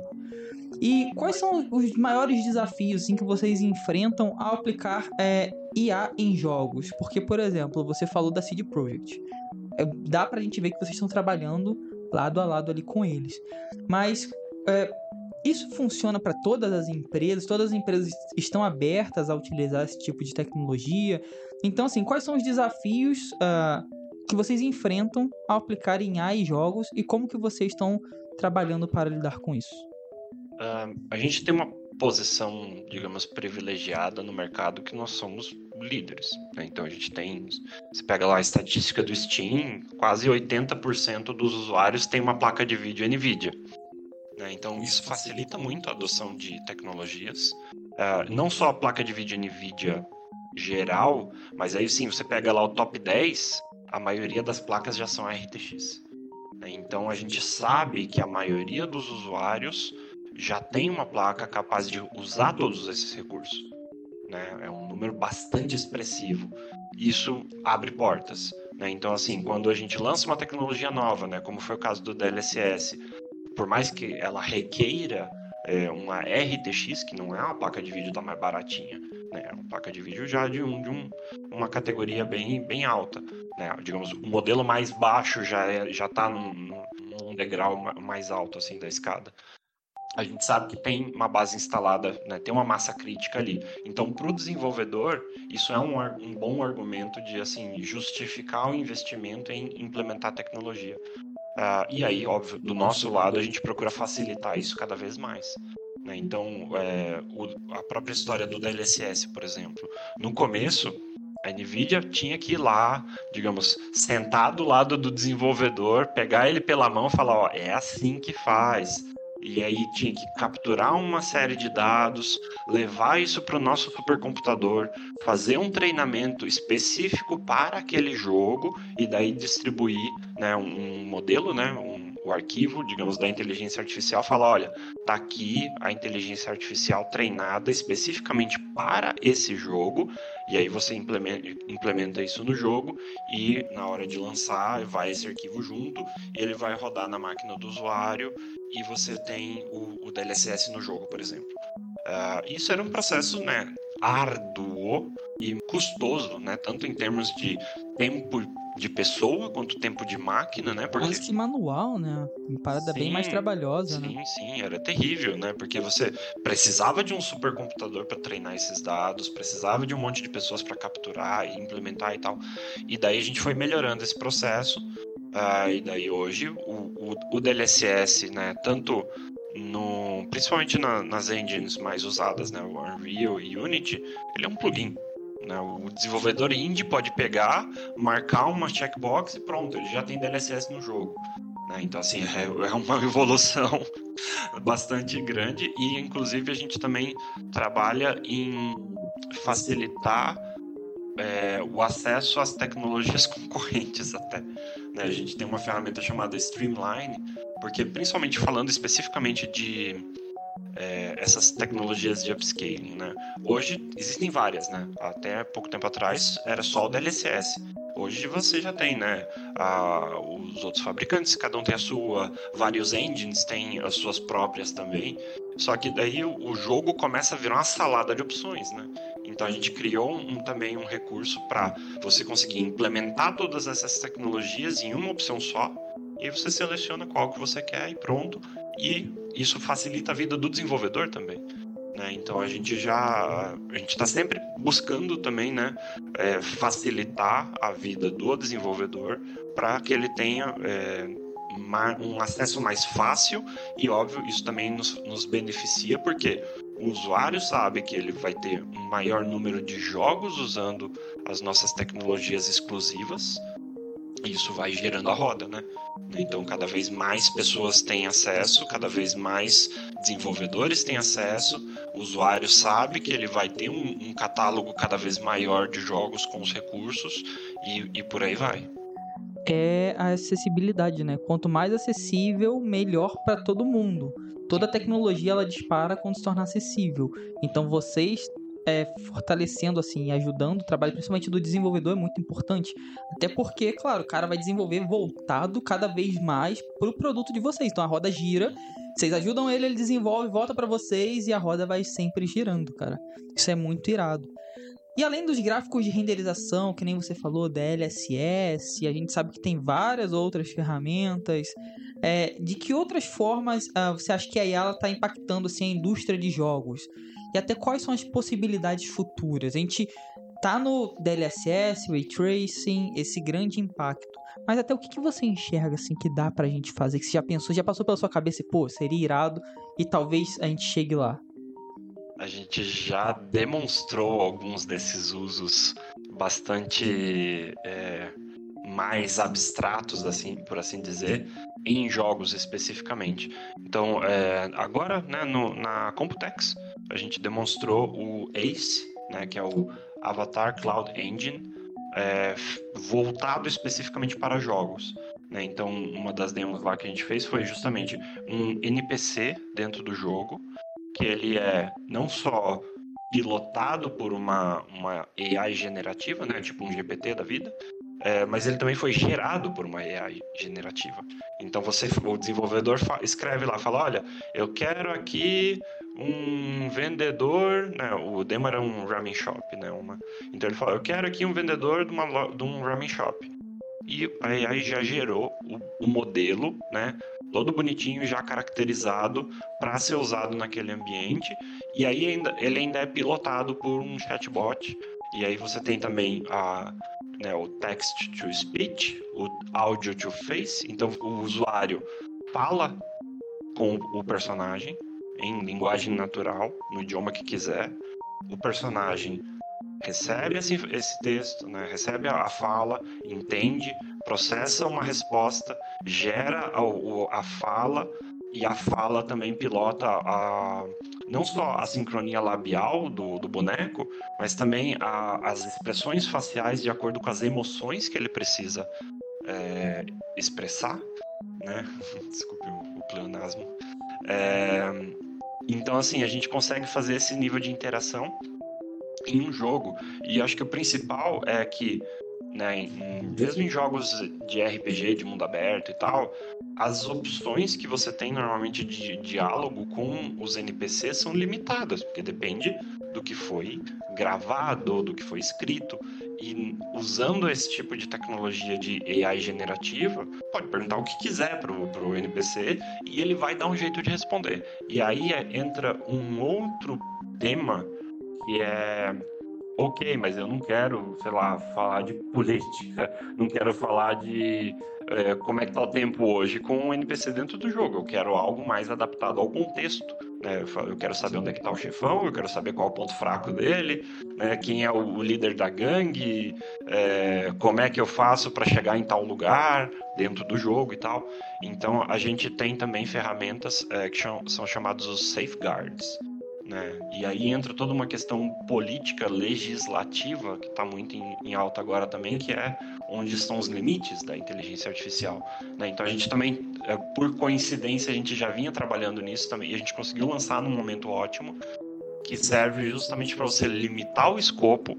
S2: E quais são os maiores desafios assim, que vocês enfrentam ao aplicar é, IA em jogos? Porque, por exemplo, você falou da CD Projekt. É, dá pra gente ver que vocês estão trabalhando lado a lado ali com eles. Mas é, isso funciona para todas as empresas? Todas as empresas estão abertas a utilizar esse tipo de tecnologia? Então, assim, quais são os desafios uh, que vocês enfrentam ao aplicar em AI jogos e como que vocês estão trabalhando para lidar com isso?
S3: Uh, a gente tem uma posição, digamos, privilegiada no mercado que nós somos líderes. Né? Então a gente tem, você pega lá a estatística do Steam, quase 80% dos usuários tem uma placa de vídeo NVIDIA. Né? Então isso facilita muito a adoção de tecnologias. Uh, não só a placa de vídeo NVIDIA geral, mas aí sim, você pega lá o top 10, a maioria das placas já são RTX. Né? Então a gente sabe que a maioria dos usuários já tem uma placa capaz de usar todos esses recursos. Né? É um número bastante expressivo. Isso abre portas. Né? Então, assim, quando a gente lança uma tecnologia nova, né, como foi o caso do DLSS, por mais que ela requeira é, uma RTX, que não é uma placa de vídeo da mais baratinha, né, é uma placa de vídeo já de, um, de um, uma categoria bem, bem alta. Né? Digamos, o modelo mais baixo já é, já está num, num degrau mais alto assim da escada a gente sabe que tem uma base instalada, né, tem uma massa crítica ali. Então, para o desenvolvedor, isso é um, um, bom argumento de assim justificar o investimento em implementar tecnologia. Uh, e aí, óbvio, do nosso lado, a gente procura facilitar isso cada vez mais. Né? Então, é, o, a própria história do DLSS, por exemplo, no começo, a NVIDIA tinha que ir lá, digamos, sentar do lado do desenvolvedor, pegar ele pela mão e falar: ó, é assim que faz e aí tinha que capturar uma série de dados, levar isso para o nosso supercomputador, fazer um treinamento específico para aquele jogo e daí distribuir né, um modelo, né, um, o arquivo, digamos, da inteligência artificial, fala, olha, tá aqui a inteligência artificial treinada especificamente para esse jogo, e aí você implementa, implementa isso no jogo e na hora de lançar vai esse arquivo junto, ele vai rodar na máquina do usuário e você tem o, o DLSS no jogo, por exemplo. Uh, isso era um processo, né, árduo e custoso, né, tanto em termos de tempo de pessoa quanto tempo de máquina, né?
S2: Porque... Que manual, né? Uma parada sim, bem mais trabalhosa,
S3: sim,
S2: né?
S3: Sim, sim, era terrível, né? Porque você precisava de um supercomputador para treinar esses dados, precisava de um monte de pessoas para capturar e implementar e tal. E daí a gente foi melhorando esse processo Uh, e daí hoje o, o, o, DLSS, né, tanto no, principalmente na, nas engines mais usadas, né, o Unreal e Unity, ele é um plugin. Né, o desenvolvedor indie pode pegar, marcar uma checkbox e pronto, ele já tem DLSS no jogo. Né, então, assim, é, é uma evolução bastante grande e, inclusive, a gente também trabalha em facilitar é, o acesso às tecnologias concorrentes até. Né? A gente tem uma ferramenta chamada Streamline, porque principalmente falando especificamente de é, essas tecnologias de upscaling, né? Hoje existem várias, né? Até pouco tempo atrás era só o DLSS. Hoje você já tem, né? Ah, os outros fabricantes, cada um tem a sua, vários engines têm as suas próprias também. Só que daí o jogo começa a virar uma salada de opções, né? Então a gente criou um, também um recurso para você conseguir implementar todas essas tecnologias em uma opção só. E você seleciona qual que você quer e pronto. E isso facilita a vida do desenvolvedor também. Né? Então a gente já a gente está sempre buscando também né, é, facilitar a vida do desenvolvedor para que ele tenha é, um acesso mais fácil e óbvio isso também nos, nos beneficia porque o usuário sabe que ele vai ter um maior número de jogos usando as nossas tecnologias exclusivas isso vai gerando a roda, né? Então, cada vez mais pessoas têm acesso, cada vez mais desenvolvedores têm acesso, o usuário sabe que ele vai ter um, um catálogo cada vez maior de jogos com os recursos e, e por aí vai.
S2: É a acessibilidade, né? Quanto mais acessível, melhor para todo mundo. Toda tecnologia ela dispara quando se torna acessível. Então, vocês é, fortalecendo, assim, ajudando o trabalho, principalmente do desenvolvedor, é muito importante. Até porque, claro, o cara vai desenvolver voltado cada vez mais pro produto de vocês. Então a roda gira, vocês ajudam ele, ele desenvolve, volta para vocês e a roda vai sempre girando, cara. Isso é muito irado. E além dos gráficos de renderização, que nem você falou, DLSS, a gente sabe que tem várias outras ferramentas. É, de que outras formas uh, você acha que a IA está impactando assim, a indústria de jogos? E até quais são as possibilidades futuras. A gente tá no DLSS, Ray Tracing, esse grande impacto. Mas até o que, que você enxerga, assim, que dá pra gente fazer? Que você já pensou, já passou pela sua cabeça pô, seria irado e talvez a gente chegue lá?
S3: A gente já demonstrou alguns desses usos bastante é, mais abstratos, assim, por assim dizer, em jogos especificamente. Então, é, agora, né, no, na Computex, a gente demonstrou o ACE, né, que é o Avatar Cloud Engine, é, voltado especificamente para jogos. Né? Então, uma das demos lá que a gente fez foi justamente um NPC dentro do jogo, que ele é não só pilotado por uma, uma AI generativa, né? tipo um GPT da vida, é, mas ele também foi gerado por uma AI generativa. Então você, o desenvolvedor escreve lá, fala, olha, eu quero aqui um vendedor, né? O demo era um ramen shop, né? Uma, então ele fala, eu quero aqui um vendedor de, uma, de um ramen shop. E a AI já gerou o, o modelo, né? Todo bonitinho, já caracterizado para ser usado naquele ambiente. E aí ainda, ele ainda é pilotado por um chatbot. E aí você tem também a, né, o text to speech, o audio to face. Então o usuário fala com o personagem em linguagem natural, no idioma que quiser. O personagem recebe esse, esse texto, né? recebe a, a, fala, entende, processa uma resposta, gera a, a fala e a fala também pilota a, não só a sincronia labial do, do boneco, mas também a, as expressões faciais de acordo com as emoções que ele precisa é, expressar, né? Desculpe o, o pleonasmo. É, então, assim, a gente consegue fazer esse nível de interação em um jogo. E acho que o principal é que, né, em, mesmo em jogos de RPG, de mundo aberto e tal, as opções que você tem normalmente de diálogo com os NPCs são limitadas, porque depende do que foi gravado, do que foi escrito. E usando esse tipo de tecnologia de AI generativa, pode perguntar o que quiser pro, pro NPC e ele vai dar um jeito de responder. E aí é, entra um outro tema que é ok, mas eu não quero, sei lá, falar de política, não quero falar de é, como é que tá o tempo hoje com o NPC dentro do jogo. Eu quero algo mais adaptado ao contexto. Né? Eu quero saber onde é que tá o chefão, eu quero saber qual é o ponto fraco dele, né? quem é o líder da gangue, é, como é que eu faço para chegar em tal lugar dentro do jogo e tal. Então a gente tem também ferramentas é, que são chamados os safeguards. Né? E aí entra toda uma questão política legislativa que está muito em, em, alta agora também, que é onde estão os limites da inteligência artificial. Né? Então a gente também, é, por coincidência, a gente já vinha trabalhando nisso também e a gente conseguiu lançar num momento ótimo que serve justamente para você limitar o escopo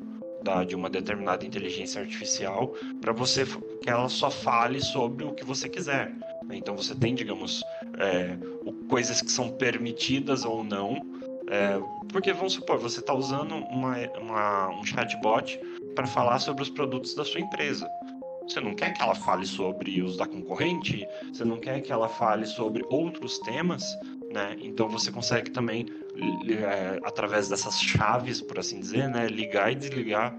S3: de uma determinada inteligência artificial para você que ela só fale sobre o que você quiser. Né? Então você tem, digamos, é, coisas que são permitidas ou não é, porque vamos supor, você está usando uma, uma, um chatbot para falar sobre os produtos da sua empresa. Você não quer que ela fale sobre os da concorrente, você não quer que ela fale sobre outros temas, né? Então você consegue também, é, através dessas chaves, por assim dizer, né, ligar e desligar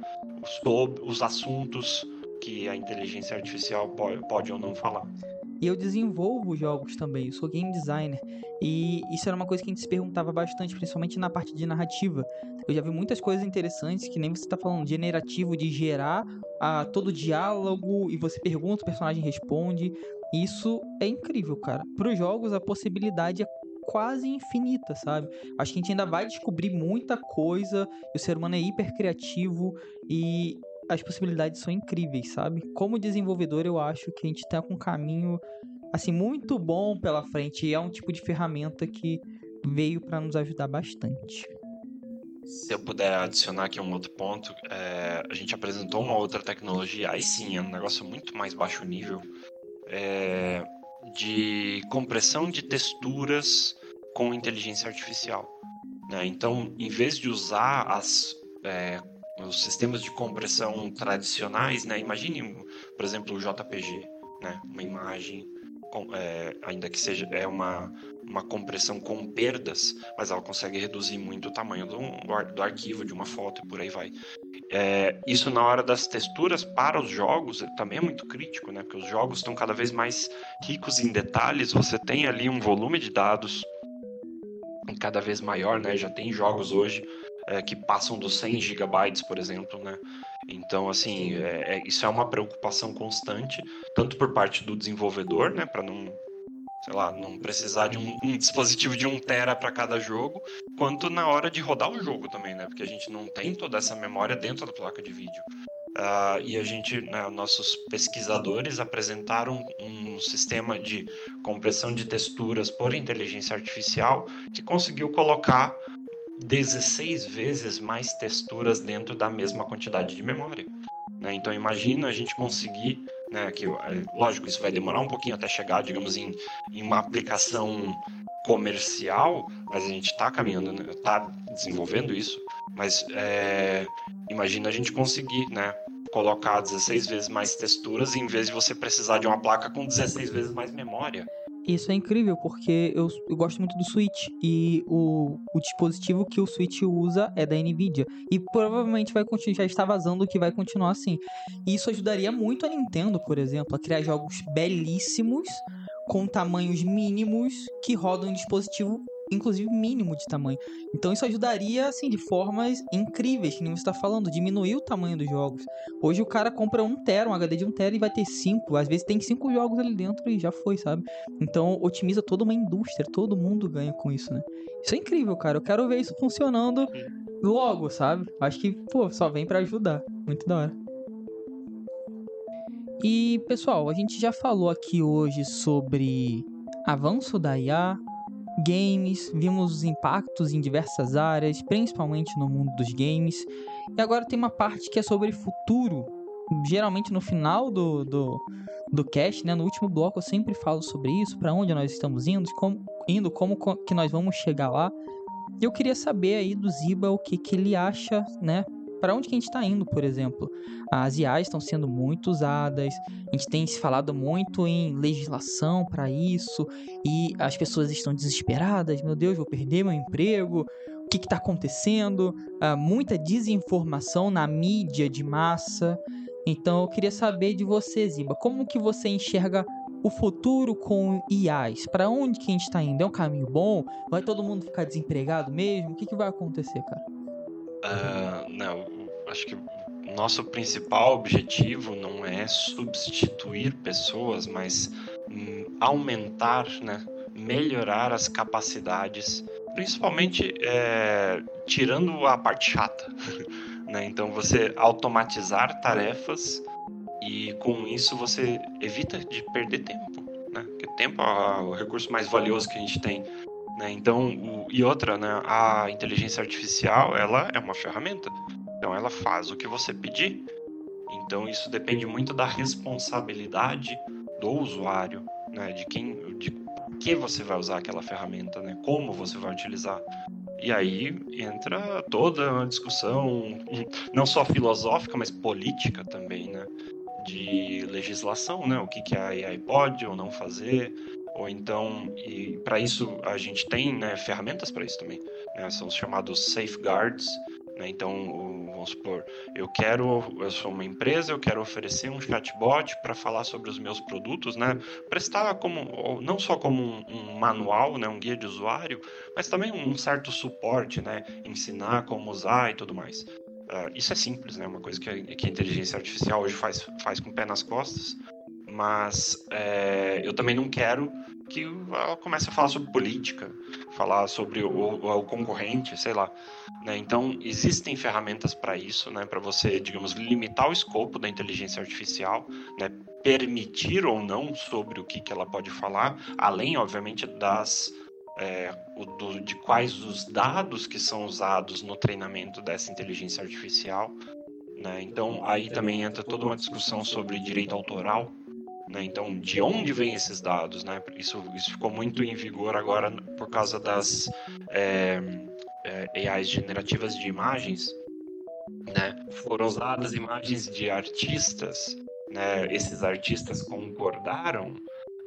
S3: sobre os assuntos que a inteligência artificial pode, pode ou não falar.
S2: E eu desenvolvo jogos também, eu sou game designer. E isso era uma coisa que a gente se perguntava bastante, principalmente na parte de narrativa. Eu já vi muitas coisas interessantes, que nem você está falando, generativo, de gerar a, todo diálogo e você pergunta, o personagem responde. Isso é incrível, cara. Para os jogos, a possibilidade é quase infinita, sabe? Acho que a gente ainda vai descobrir muita coisa. O ser humano é hiper criativo e as possibilidades são incríveis, sabe? Como desenvolvedor, eu acho que a gente tá com um caminho assim muito bom pela frente e é um tipo de ferramenta que veio para nos ajudar bastante.
S3: Se eu puder adicionar aqui um outro ponto, é, a gente apresentou uma outra tecnologia, aí sim, é um negócio muito mais baixo nível, é, de compressão de texturas com inteligência artificial. Né? Então, em vez de usar as é, os sistemas de compressão tradicionais, né? Imagine, por exemplo, o JPG, né? Uma imagem, é, ainda que seja é uma, uma compressão com perdas, mas ela consegue reduzir muito o tamanho do, do arquivo de uma foto e por aí vai. É, isso na hora das texturas para os jogos também é muito crítico, né? Porque os jogos estão cada vez mais ricos em detalhes. Você tem ali um volume de dados cada vez maior, né? Já tem jogos hoje é, que passam dos 100 gigabytes, por exemplo, né? Então, assim, é, é, isso é uma preocupação constante, tanto por parte do desenvolvedor, né? Para não sei lá, não precisar de um, um dispositivo de 1 tera para cada jogo, quanto na hora de rodar o jogo também, né? Porque a gente não tem toda essa memória dentro da placa de vídeo. Uh, e a gente, né, nossos pesquisadores apresentaram um sistema de compressão de texturas por inteligência artificial que conseguiu colocar 16 vezes mais texturas dentro da mesma quantidade de memória. Né? Então imagina a gente conseguir né? Que, é, lógico, isso vai demorar um pouquinho até chegar, digamos, em, em uma aplicação comercial, mas a gente está caminhando, está né? desenvolvendo isso. Mas é, imagina a gente conseguir, né? Colocar 16 vezes mais texturas em vez de você precisar de uma placa com 16 vezes mais memória.
S2: Isso é incrível, porque eu, eu gosto muito do Switch e o, o dispositivo que o Switch usa é da Nvidia. E provavelmente vai continuar, já está vazando que vai continuar assim. E isso ajudaria muito a Nintendo, por exemplo, a criar jogos belíssimos com tamanhos mínimos que rodam em dispositivo inclusive mínimo de tamanho. Então isso ajudaria, assim, de formas incríveis, que nem você está falando, diminuir o tamanho dos jogos. Hoje o cara compra um tera, um HD de um tera e vai ter cinco, às vezes tem cinco jogos ali dentro e já foi, sabe? Então otimiza toda uma indústria, todo mundo ganha com isso, né? Isso é incrível, cara. Eu quero ver isso funcionando logo, sabe? Acho que, pô, só vem para ajudar. Muito da hora. E, pessoal, a gente já falou aqui hoje sobre avanço da IA, games, vimos os impactos em diversas áreas, principalmente no mundo dos games. E agora tem uma parte que é sobre futuro. Geralmente no final do, do, do cast, né, no último bloco, eu sempre falo sobre isso, para onde nós estamos indo, como, indo, como que nós vamos chegar lá. Eu queria saber aí do Ziba o que, que ele acha, né, para onde que a gente está indo, por exemplo? As IAs estão sendo muito usadas, a gente tem se falado muito em legislação para isso, e as pessoas estão desesperadas, meu Deus, vou perder meu emprego, o que está acontecendo? Uh, muita desinformação na mídia de massa. Então eu queria saber de você, Ziba, como que você enxerga o futuro com IAs? Para onde que a gente está indo? É um caminho bom? Vai todo mundo ficar desempregado mesmo? O que, que vai acontecer, cara?
S3: Uh, não, acho que o nosso principal objetivo não é substituir pessoas, mas hum, aumentar, né, melhorar as capacidades, principalmente é, tirando a parte chata. né? Então, você automatizar tarefas e com isso você evita de perder tempo. Né? Porque tempo é o recurso mais valioso que a gente tem né? Então, o, e outra, né? a inteligência artificial ela é uma ferramenta. Então, ela faz o que você pedir. Então, isso depende muito da responsabilidade do usuário, né? de quem, de que você vai usar aquela ferramenta, né? como você vai utilizar. E aí entra toda uma discussão, não só filosófica, mas política também, né? De legislação, né? O que, que a AI pode ou não fazer, ou então, e para isso a gente tem né, ferramentas para isso também, né, são os chamados safeguards. Né, então, vamos supor, eu quero, eu sou uma empresa, eu quero oferecer um chatbot para falar sobre os meus produtos, né, prestar como, não só como um, um, manual, né, um guia de usuário, mas também um certo suporte, né, ensinar como usar e tudo mais. Uh, isso é simples, né, uma coisa que que a inteligência artificial hoje faz, faz com o pé nas costas, mas é, eu também não quero que ela comece a falar sobre política, falar sobre o, o, concorrente, sei lá. Né? Então, existem ferramentas para isso, né? para você, digamos, limitar o escopo da inteligência artificial, né? permitir ou não sobre o que, que ela pode falar, além, obviamente, das. É, o, do, de quais os dados que são usados no treinamento dessa inteligência artificial. Né? Então, aí também entra toda uma discussão sobre direito autoral, né? Então, de onde vêm esses dados? Né? Isso, isso ficou muito em vigor agora por causa das é, é, AIs generativas de imagens. Né? Foram usadas imagens de artistas, né? esses artistas concordaram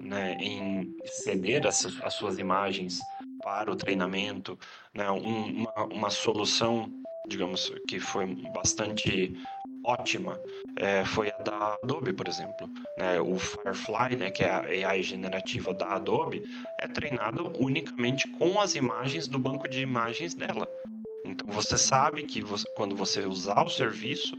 S3: né, em ceder as, as suas imagens para o treinamento, né, um, uma, uma solução, digamos, que foi bastante ótima é, foi a da Adobe, por exemplo. Né? O Firefly, né, que é a AI generativa da Adobe, é treinado unicamente com as imagens do banco de imagens dela. Então você sabe que você, quando você usar o serviço,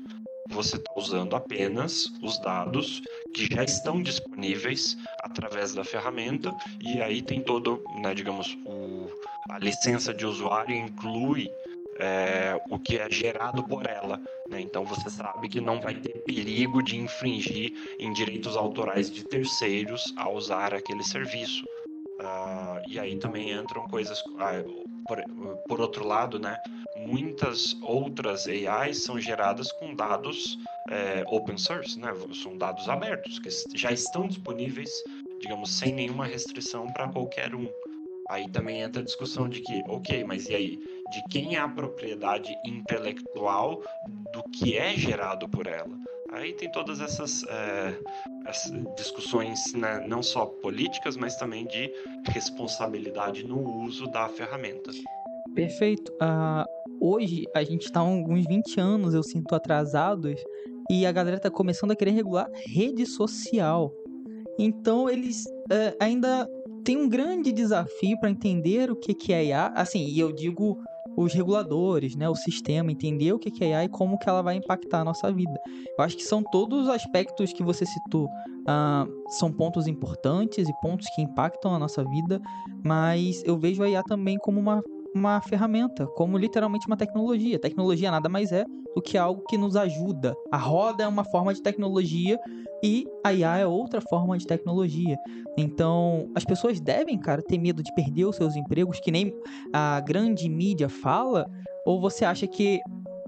S3: você está usando apenas os dados que já estão disponíveis através da ferramenta e aí tem todo, né, digamos, o, a licença de usuário inclui é, o que é gerado por ela. Né? Então você sabe que não vai ter perigo de infringir em direitos autorais de terceiros ao usar aquele serviço. Uh, e aí também entram coisas. Uh, por, por, outro lado, né, muitas outras AIs são geradas com dados é, open source, né, são dados abertos, que já estão disponíveis, digamos, sem nenhuma restrição para qualquer um. Aí também entra a discussão de que, ok, mas e aí? De quem é a propriedade intelectual do que é gerado por ela? Aí tem todas essas, é, essas discussões, né, não só políticas, mas também de responsabilidade no uso da ferramenta.
S2: Perfeito. Uh, hoje a gente está uns 20 anos, eu sinto, atrasados, e a galera está começando a querer regular rede social. Então eles uh, ainda tem um grande desafio para entender o que, que é IA. Assim, e eu digo os reguladores, né, o sistema, entender o que, é IA e como que ela vai impactar a nossa vida. Eu acho que são todos os aspectos que você citou, uh, são pontos importantes e pontos que impactam a nossa vida, mas eu vejo a IA também como uma uma ferramenta, como literalmente uma tecnologia. Tecnologia nada mais é do que algo que nos ajuda. A roda é uma forma de tecnologia e a IA é outra forma de tecnologia. Então, as pessoas devem, cara, ter medo de perder os seus empregos, que nem a grande mídia fala, ou você acha que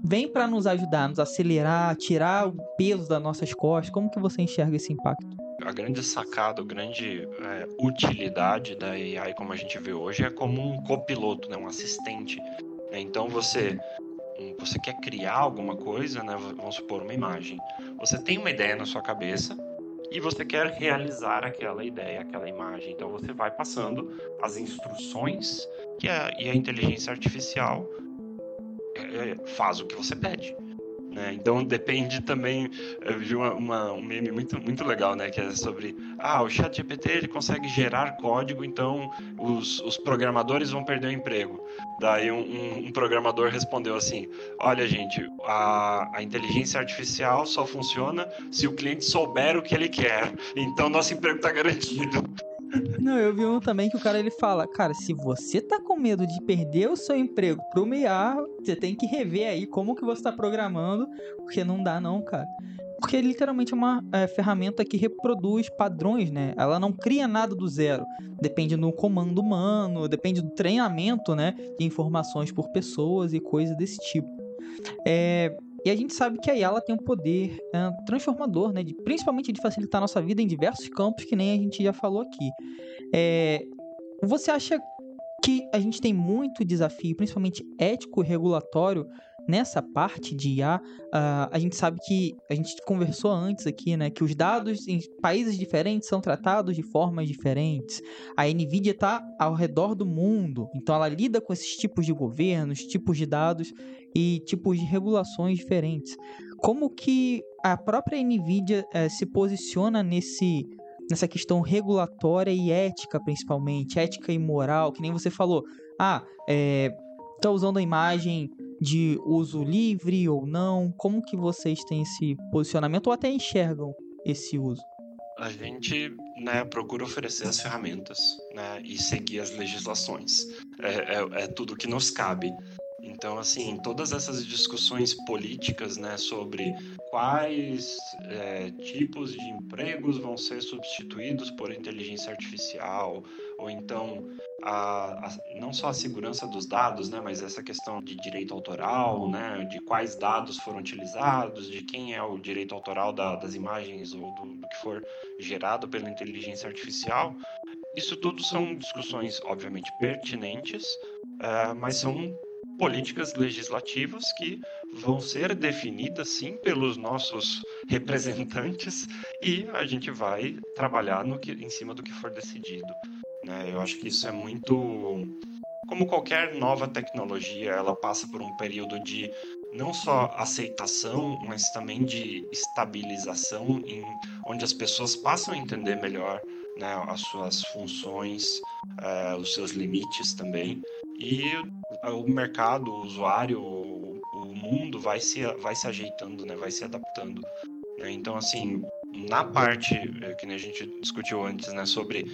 S2: vem para nos ajudar, nos acelerar, tirar o peso das nossas costas? Como que você enxerga esse impacto?
S3: A grande sacada, a grande é, utilidade da AI, como a gente vê hoje, é como um copiloto, né, um assistente. Né? Então você você quer criar alguma coisa, né? vamos supor uma imagem. Você tem uma ideia na sua cabeça e você quer realizar aquela ideia, aquela imagem. Então você vai passando as instruções que a, e a inteligência artificial é, é faz o que você pede. Né? Então depende também. Vi uma, uma, um meme muito, muito legal, né? Que é sobre ah, o chat GPT ele consegue gerar código, então os, os programadores vão perder o emprego. Daí um, um, um programador respondeu assim: Olha, gente, a, a inteligência artificial só funciona se o cliente souber o que ele quer. Então nosso emprego está garantido.
S2: Não, eu vi um também que o cara ele fala, cara, se você tá com medo de perder o seu emprego pro MEA, você tem que rever aí como que você tá programando, porque não dá não, cara. Porque literalmente é uma é, ferramenta que reproduz padrões, né? Ela não cria nada do zero. Depende do comando humano, depende do treinamento, né? De informações por pessoas e coisas desse tipo. É, e a gente sabe que a Yala tem um poder transformador, né? De, principalmente de facilitar a nossa vida em diversos campos, que nem a gente já falou aqui. É, você acha que a gente tem muito desafio, principalmente ético e regulatório, nessa parte de IA? Uh, a gente sabe que a gente conversou antes aqui, né? Que os dados em países diferentes são tratados de formas diferentes. A Nvidia está ao redor do mundo, então ela lida com esses tipos de governos, tipos de dados e tipos de regulações diferentes. Como que a própria Nvidia eh, se posiciona nesse nessa questão regulatória e ética, principalmente, ética e moral, que nem você falou. Ah, é, tá usando a imagem de uso livre ou não? Como que vocês têm esse posicionamento ou até enxergam esse uso?
S3: A gente né, procura oferecer as ferramentas né, e seguir as legislações. É, é, é tudo que nos cabe. Então, assim, todas essas discussões políticas, né, sobre quais é, tipos de empregos vão ser substituídos por inteligência artificial, ou então a, a, não só a segurança dos dados, né, mas essa questão de direito autoral, né, de quais dados foram utilizados, de quem é o direito autoral da, das imagens ou do, do que for gerado pela inteligência artificial. Isso tudo são discussões, obviamente, pertinentes, uh, mas são políticas legislativas que vão ser definidas sim pelos nossos representantes e a gente vai trabalhar no que, em cima do que for decidido. Né? Eu acho que isso é muito como qualquer nova tecnologia, ela passa por um período de não só aceitação, mas também de estabilização, em, onde as pessoas passam a entender melhor né, as suas funções, uh, os seus limites também. E o mercado, o usuário, o, o mundo vai se, vai se ajeitando, né, vai se adaptando. Né? Então, assim, na parte eh, que a gente discutiu antes, né, sobre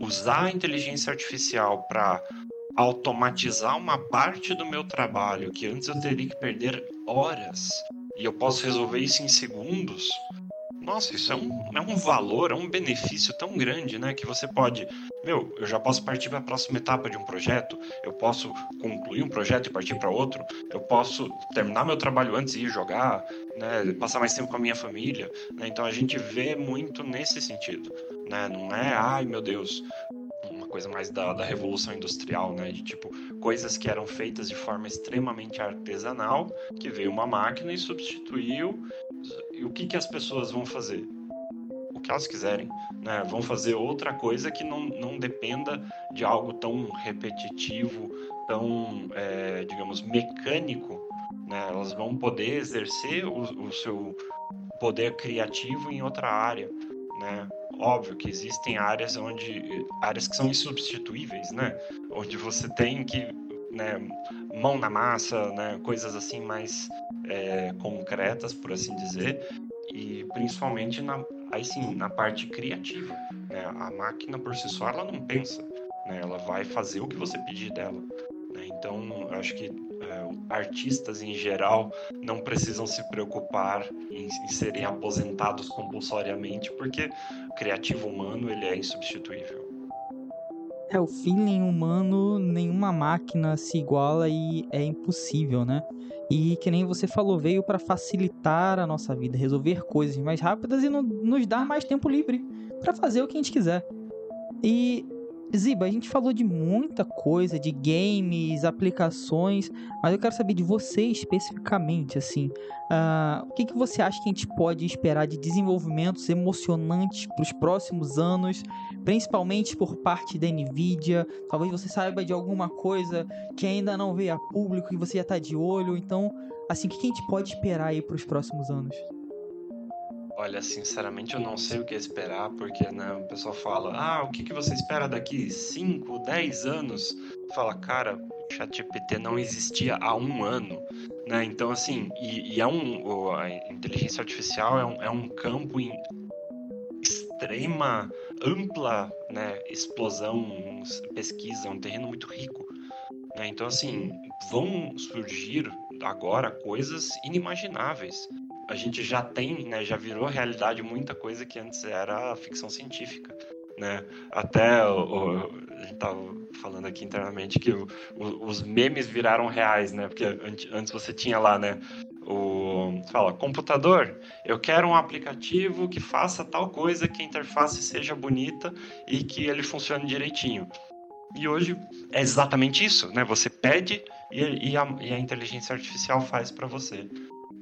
S3: usar a inteligência artificial para automatizar uma parte do meu trabalho que antes eu teria que perder horas e eu posso resolver isso em segundos. Nossa, isso é um, é um valor, é um benefício tão grande, né? Que você pode, meu, eu já posso partir para a próxima etapa de um projeto, eu posso concluir um projeto e partir para outro, eu posso terminar meu trabalho antes e ir jogar, né? Passar mais tempo com a minha família, né? Então a gente vê muito nesse sentido, né? Não é, ai meu Deus, coisa mais da, da revolução industrial, né? De tipo coisas que eram feitas de forma extremamente artesanal, que veio uma máquina e substituiu. E o que que as pessoas vão fazer? O que elas quiserem, né? Vão fazer outra coisa que não, não dependa de algo tão repetitivo, tão, é, digamos, mecânico, né? Elas vão poder exercer o, o seu poder criativo em outra área, né? Óbvio que existem áreas onde áreas que são insubstituíveis, né? Onde você tem que né, mão na massa, né, coisas assim mais é, concretas, por assim dizer, e principalmente na, aí sim, na parte criativa. Né? A máquina por si só ela não pensa, né? ela vai fazer o que você pedir dela. Né? Então, acho que é, artistas em geral não precisam se preocupar em, em, serem aposentados compulsoriamente, porque o criativo humano ele é insubstituível.
S2: É, o feeling humano, nenhuma máquina se iguala e é impossível, né? E que nem você falou, veio para facilitar a nossa vida, resolver coisas mais rápidas e no, nos dar mais tempo livre para fazer o que a gente quiser. E Ziba, a gente falou de muita coisa, de games, aplicações, mas eu quero saber de você especificamente, assim, uh, o que, que você acha que a gente pode esperar de desenvolvimentos emocionantes para os próximos anos, principalmente por parte da Nvidia? Talvez você saiba de alguma coisa que ainda não veio a público e você já está de olho, então, assim, o que, que a gente pode esperar aí para os próximos anos?
S3: Olha, sinceramente eu não sei o que esperar, porque né, o pessoal fala, ah, o que, que você espera daqui 5, 10 anos? Fala, cara, o ChatGPT não existia há um ano, né? Então, assim, e, e é um, a inteligência artificial é um, é um campo em extrema, ampla né, explosão, pesquisa, um terreno muito rico. Né? Então, assim, vão surgir agora coisas inimagináveis a gente já tem, né, já virou realidade muita coisa que antes era ficção científica, né? Até o, o, a gente tava falando aqui internamente que o, os memes viraram reais, né? Porque antes você tinha lá, né, o fala, computador, eu quero um aplicativo que faça tal coisa, que a interface seja bonita e que ele funcione direitinho. E hoje é exatamente isso, né? Você pede e, e, a, e a inteligência artificial faz para você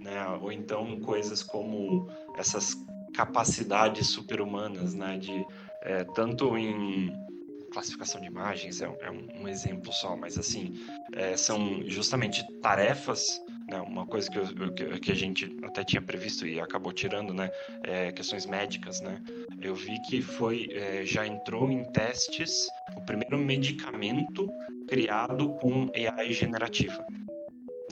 S3: né? Ou então coisas como essas capacidades superhumanas, né? De é, tanto em classificação de imagens é, é um, um, exemplo só, mas assim é, são justamente tarefas, né? Uma coisa que, eu, que, a gente até tinha previsto e acabou tirando, né? É, questões médicas, né? Eu vi que foi é, já entrou em testes o primeiro medicamento criado com AI generativa.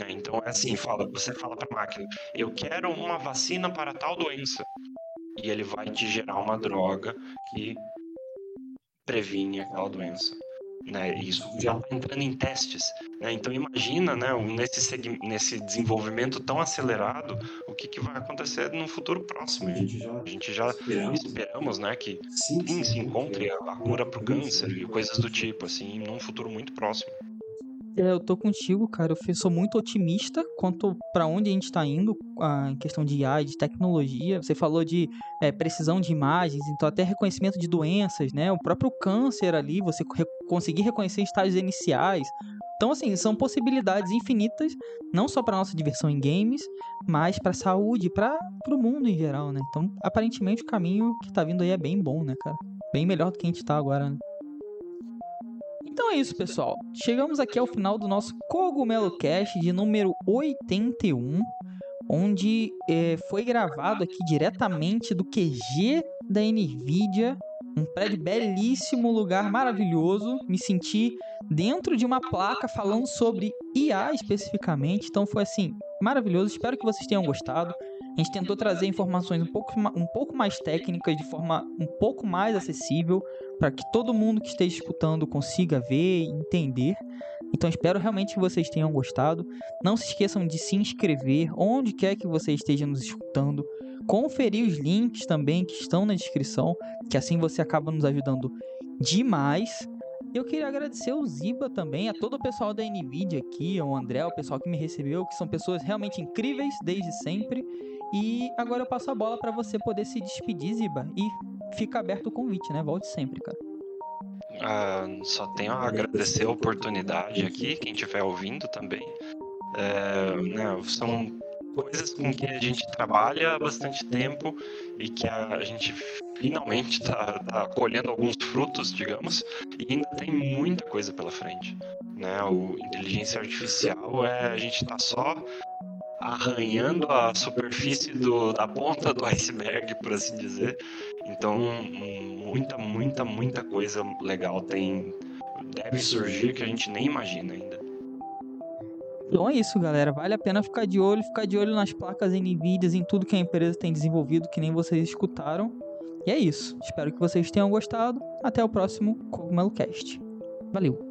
S3: Então é assim, fala, você fala para a máquina, eu quero uma vacina para tal doença. E ele vai te gerar uma droga que previne aquela doença. Né? Isso já está entrando em testes. Né? Então imagina, né, nesse, nesse desenvolvimento tão acelerado, o que, que vai acontecer no futuro próximo. A gente já, a gente já esperamos, esperamos né, que sim, sim, se encontre a cura para o câncer e coisas do tipo, assim, num futuro muito próximo.
S2: É, eu tô contigo, cara. Eu sou muito otimista quanto para onde a gente está indo em questão de AI, de tecnologia. Você falou de é, precisão de imagens, então até reconhecimento de doenças, né? O próprio câncer ali, você re conseguir reconhecer estágios iniciais. Então, assim, são possibilidades infinitas, não só para nossa diversão em games, mas para saúde, para o mundo em geral, né? Então, aparentemente, o caminho que tá vindo aí é bem bom, né, cara? Bem melhor do que a gente tá agora, né? Então é isso, pessoal. Chegamos aqui ao final do nosso Cogumelo Cast de número 81, onde é, foi gravado aqui diretamente do QG da NVIDIA um prédio belíssimo, lugar maravilhoso. Me senti dentro de uma placa falando sobre IA especificamente. Então foi assim, maravilhoso. Espero que vocês tenham gostado. A gente tentou trazer informações um pouco, um pouco mais técnicas, de forma um pouco mais acessível, para que todo mundo que esteja escutando consiga ver e entender. Então espero realmente que vocês tenham gostado. Não se esqueçam de se inscrever onde quer que você esteja nos escutando conferir os links também que estão na descrição, que assim você acaba nos ajudando demais. Eu queria agradecer o Ziba também, a todo o pessoal da NVIDIA aqui, ao André, o pessoal que me recebeu, que são pessoas realmente incríveis desde sempre. E agora eu passo a bola para você poder se despedir, Ziba, e fica aberto o convite, né? Volte sempre, cara.
S3: Ah, só tenho a agradecer a oportunidade aqui, quem estiver ouvindo também. É, né, são coisas com que a gente trabalha há bastante tempo e que a gente finalmente está tá colhendo alguns frutos, digamos, e ainda tem muita coisa pela frente. Né? O inteligência artificial é a gente está só arranhando a superfície do, da ponta do iceberg, por assim dizer. Então, muita, muita, muita coisa legal tem deve surgir que a gente nem imagina ainda.
S2: Então é isso, galera. Vale a pena ficar de olho, ficar de olho nas placas NVIDIA, em tudo que a empresa tem desenvolvido, que nem vocês escutaram. E é isso. Espero que vocês tenham gostado. Até o próximo Cogumelo Cast. Valeu!